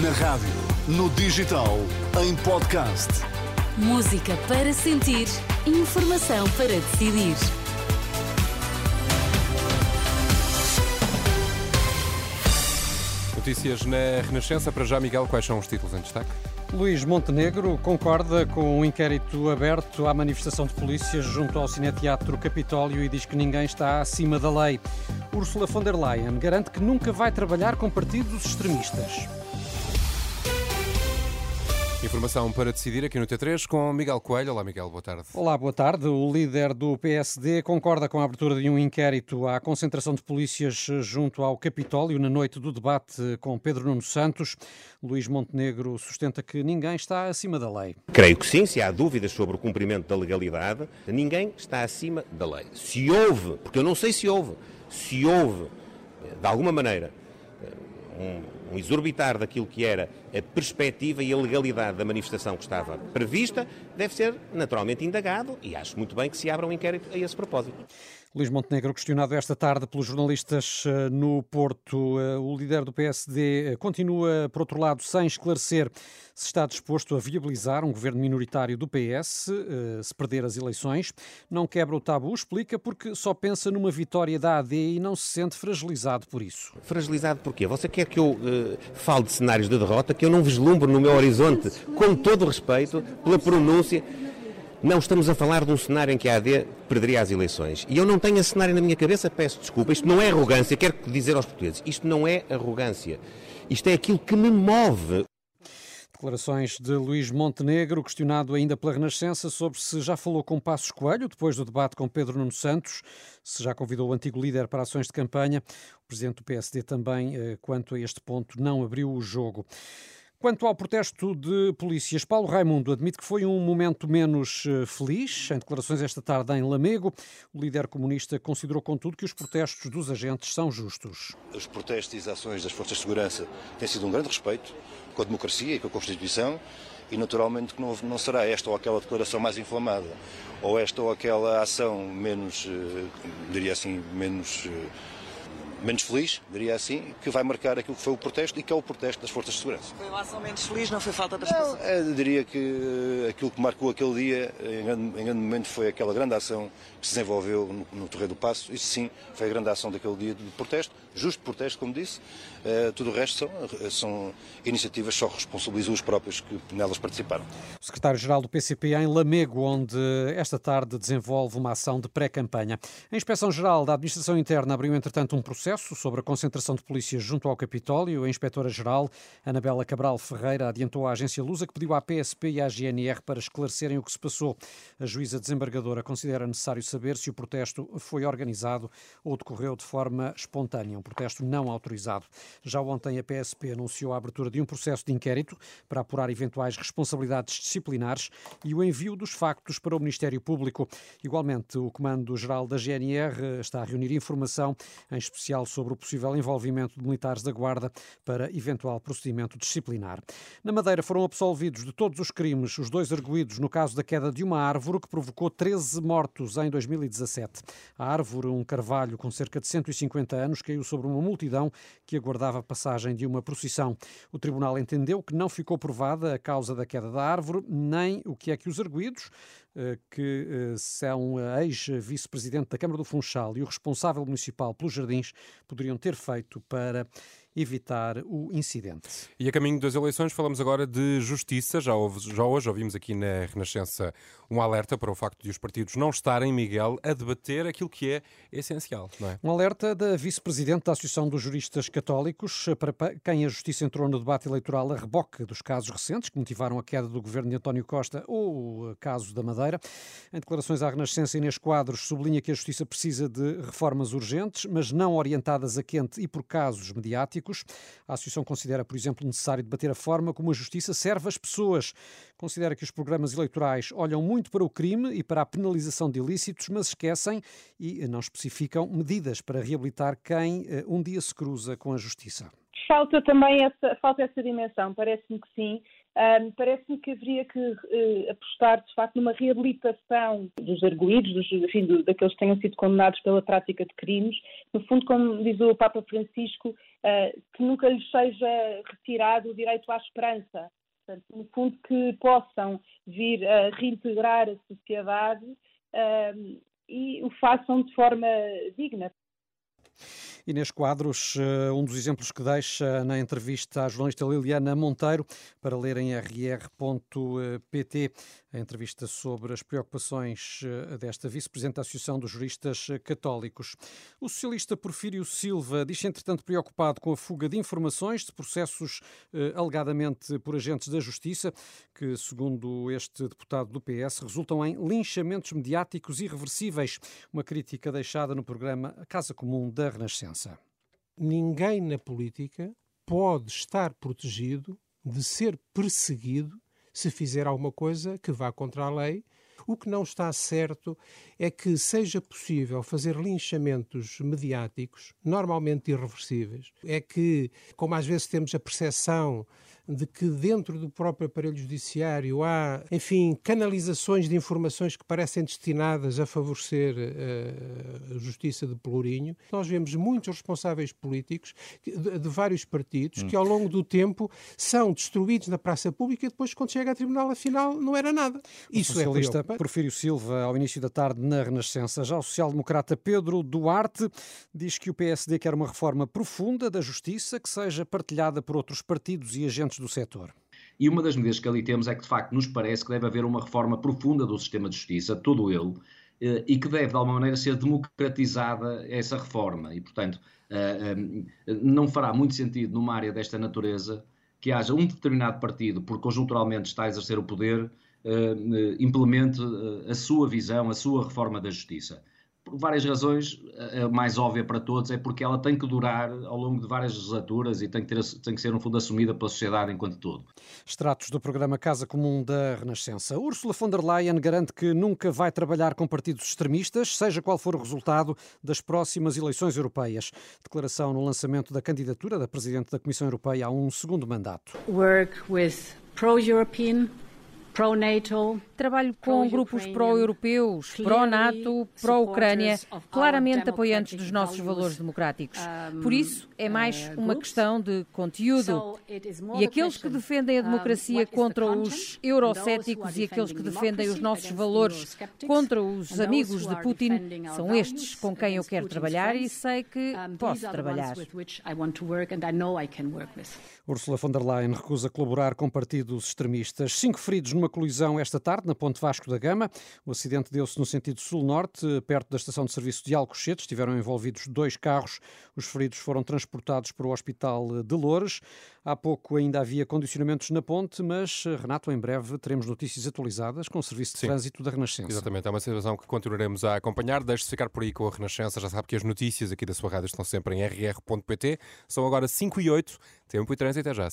Na rádio, no digital, em podcast. Música para sentir, informação para decidir. Notícias na Renascença. Para já, Miguel, quais são os títulos em destaque? Luís Montenegro concorda com um inquérito aberto à manifestação de polícias junto ao Cineteatro Capitólio e diz que ninguém está acima da lei. Ursula von der Leyen garante que nunca vai trabalhar com partidos extremistas. Informação para decidir aqui no T3 com Miguel Coelho. Olá, Miguel, boa tarde. Olá, boa tarde. O líder do PSD concorda com a abertura de um inquérito à concentração de polícias junto ao Capitólio na noite do debate com Pedro Nuno Santos. Luís Montenegro sustenta que ninguém está acima da lei. Creio que sim, se há dúvidas sobre o cumprimento da legalidade, ninguém está acima da lei. Se houve, porque eu não sei se houve, se houve, de alguma maneira, um, um exorbitar daquilo que era a perspectiva e a legalidade da manifestação que estava prevista, deve ser naturalmente indagado e acho muito bem que se abra um inquérito a esse propósito. Luís Montenegro, questionado esta tarde pelos jornalistas eh, no Porto, eh, o líder do PSD eh, continua, por outro lado, sem esclarecer se está disposto a viabilizar um governo minoritário do PS se perder as eleições. Não quebra o tabu, explica, porque só pensa numa vitória da AD e não se sente fragilizado por isso. Fragilizado porquê? Você quer que eu uh, fale de cenários de derrota que eu não vislumbro no meu horizonte, com todo respeito pela pronúncia não estamos a falar de um cenário em que a AD perderia as eleições. E eu não tenho esse cenário na minha cabeça, peço desculpa. Isto não é arrogância, quero dizer aos portugueses, isto não é arrogância. Isto é aquilo que me move. Declarações de Luís Montenegro, questionado ainda pela Renascença sobre se já falou com Passos Coelho depois do debate com Pedro Nuno Santos, se já convidou o antigo líder para ações de campanha. O presidente do PSD também, eh, quanto a este ponto, não abriu o jogo. Quanto ao protesto de polícias, Paulo Raimundo admite que foi um momento menos eh, feliz. Em declarações esta tarde em Lamego, o líder comunista considerou, contudo, que os protestos dos agentes são justos. Os protestos e as ações das forças de segurança têm sido um grande respeito com a democracia e com a Constituição e, naturalmente, que não, não será esta ou aquela declaração mais inflamada ou esta ou aquela ação menos, eh, diria assim, menos eh, menos feliz, diria assim, que vai marcar aquilo que foi o protesto e que é o protesto das forças de segurança. Foi uma ação menos feliz, não foi falta de resposta? Não, eu diria que aquilo que marcou aquele dia, em grande, em grande momento, foi aquela grande ação que se desenvolveu no, no Torreio do Passo. Isso sim, foi a grande ação daquele dia de protesto, justo protesto, como disse. Uh, tudo o resto são, são iniciativas só responsabilizam os próprios que nelas participaram. O secretário-geral do PCP em Lamego, onde esta tarde desenvolve uma ação de pré-campanha. A Inspeção-Geral da Administração Interna abriu, entretanto, um processo sobre a concentração de polícias junto ao Capitólio. A Inspetora-Geral, Anabela Cabral Ferreira, adiantou à agência Lusa que pediu à PSP e à GNR para esclarecerem o que se passou. A juíza desembargadora considera necessário saber se o protesto foi organizado ou decorreu de forma espontânea, um protesto não autorizado. Já ontem a PSP anunciou a abertura de um processo de inquérito para apurar eventuais responsabilidades disciplinares e o envio dos factos para o Ministério Público. Igualmente, o Comando-Geral da GNR está a reunir informação, em especial sobre o possível envolvimento de militares da Guarda para eventual procedimento disciplinar. Na Madeira foram absolvidos de todos os crimes os dois arguídos no caso da queda de uma árvore que provocou 13 mortos em 2017. A árvore, um carvalho com cerca de 150 anos, caiu sobre uma multidão que aguardava a passagem de uma procissão. O tribunal entendeu que não ficou provada a causa da queda da árvore, nem o que é que os arguídos, eh, que eh, são a ex-vice-presidente da Câmara do Funchal e o responsável municipal pelos jardins, poderiam ter feito para evitar o incidente. E a caminho das eleições falamos agora de justiça. Já, houve, já hoje ouvimos aqui na Renascença um alerta para o facto de os partidos não estarem, Miguel, a debater aquilo que é essencial. É? Um alerta da vice-presidente da Associação dos Juristas Católicos, para quem a justiça entrou no debate eleitoral a reboque dos casos recentes que motivaram a queda do governo de António Costa ou o caso da Madeira. Em declarações à Renascença, Inês Quadros sublinha que a justiça precisa de reformas urgentes, mas não orientadas a quente e por casos mediáticos políticos. A Associação considera, por exemplo, necessário debater a forma como a justiça serve as pessoas. Considera que os programas eleitorais olham muito para o crime e para a penalização de ilícitos, mas esquecem e não especificam medidas para reabilitar quem eh, um dia se cruza com a justiça. Falta também essa, falta essa dimensão, parece-me que sim, Um, Parece-me que haveria que uh, apostar, de facto, numa reabilitação dos arguídos, dos, enfim, do, daqueles que tenham sido condenados pela prática de crimes. No fundo, como diz o Papa Francisco, uh, que nunca lhes seja retirado o direito à esperança. Portanto, no fundo, que possam vir a reintegrar a sociedade uh, e o façam de forma digna. Inês Quadros, eh, um dos exemplos que deixa na entrevista à jornalista Liliana Monteiro, para ler em rr.pt, a entrevista sobre as preocupações eh, desta vice-presidente da Associação dos Juristas Católicos. O socialista Porfírio Silva diz-se, entretanto, preocupado com a fuga de informações de processos eh, alegadamente por agentes da Justiça, que, segundo este deputado do PS, resultam em linchamentos mediáticos irreversíveis. Uma crítica deixada no programa Casa Comum da Renascença. Ninguém na política pode estar protegido de ser perseguido se fizer alguma coisa que vá contra a lei. O que não está certo é que seja possível fazer linchamentos mediáticos, normalmente irreversíveis. É que, como às vezes temos a percepção de que dentro do próprio aparelho judiciário há, enfim, canalizações de informações que parecem destinadas a favorecer uh, a justiça de Pelourinho. Nós vemos muitos responsáveis políticos de, de vários partidos hum. que ao longo do tempo são destruídos na praça pública e depois quando chega a tribunal afinal não era nada. O Isso é é Porfírio Silva ao início da tarde na Renascença. Já o social-democrata Pedro Duarte diz que o PSD quer uma reforma profunda da justiça que seja partilhada por outros partidos e agentes do setor. E uma das medidas que ali temos é que, de facto, nos parece que deve haver uma reforma profunda do sistema de justiça, todo ele, eh, e que deve, de alguma maneira, ser democratizada essa reforma. E, portanto, eh, eh, não fará muito sentido, numa área desta natureza, que haja um determinado partido, por conjunturalmente está a exercer o poder, implemente a sua visão, a sua reforma da justiça por várias razões, a mais óbvia para todos é porque ela tem que durar ao longo de várias legislaturas e tem que, ter, tem que ser, no fundo, assumida pela sociedade enquanto todo. Extratos do programa Casa Comum da Renascença. Ursula von der Leyen garante que nunca vai trabalhar com partidos extremistas, seja qual for o resultado das próximas eleições europeias. Declaração no lançamento da candidatura da Presidente da Comissão Europeia a um segundo mandato. Work with pro-European Trabalho com grupos pró-europeus, pró-NATO, pró-Ucrânia, claramente apoiantes dos nossos valores democráticos. Por isso, é mais uh, uma questão de conteúdo. E aqueles que defendem a democracia contra os eurocéticos e aqueles que defendem os nossos valores contra os amigos de Putin são estes com quem eu quero trabalhar e sei que posso trabalhar. Ursula von der Leyen recusa colaborar com partidos extremistas. Cinco feridos numa colisão esta tarde na Ponte Vasco da Gama. O acidente deu-se no sentido sul-norte, perto da estação de serviço de Alcochete. Estiveram envolvidos dois carros. Os feridos foram transportados para o Hospital de Loures. Há pouco ainda havia condicionamentos na ponte, mas, Renato, em breve teremos notícias atualizadas com o Serviço de Sim, Trânsito da Renascença. Exatamente, é uma situação que continuaremos a acompanhar. Deixe-se ficar por aí com a Renascença. Já sabe que as notícias aqui da sua rádio estão sempre em rr.pt. São agora 5 e 8. Tempo e trânsito, até já.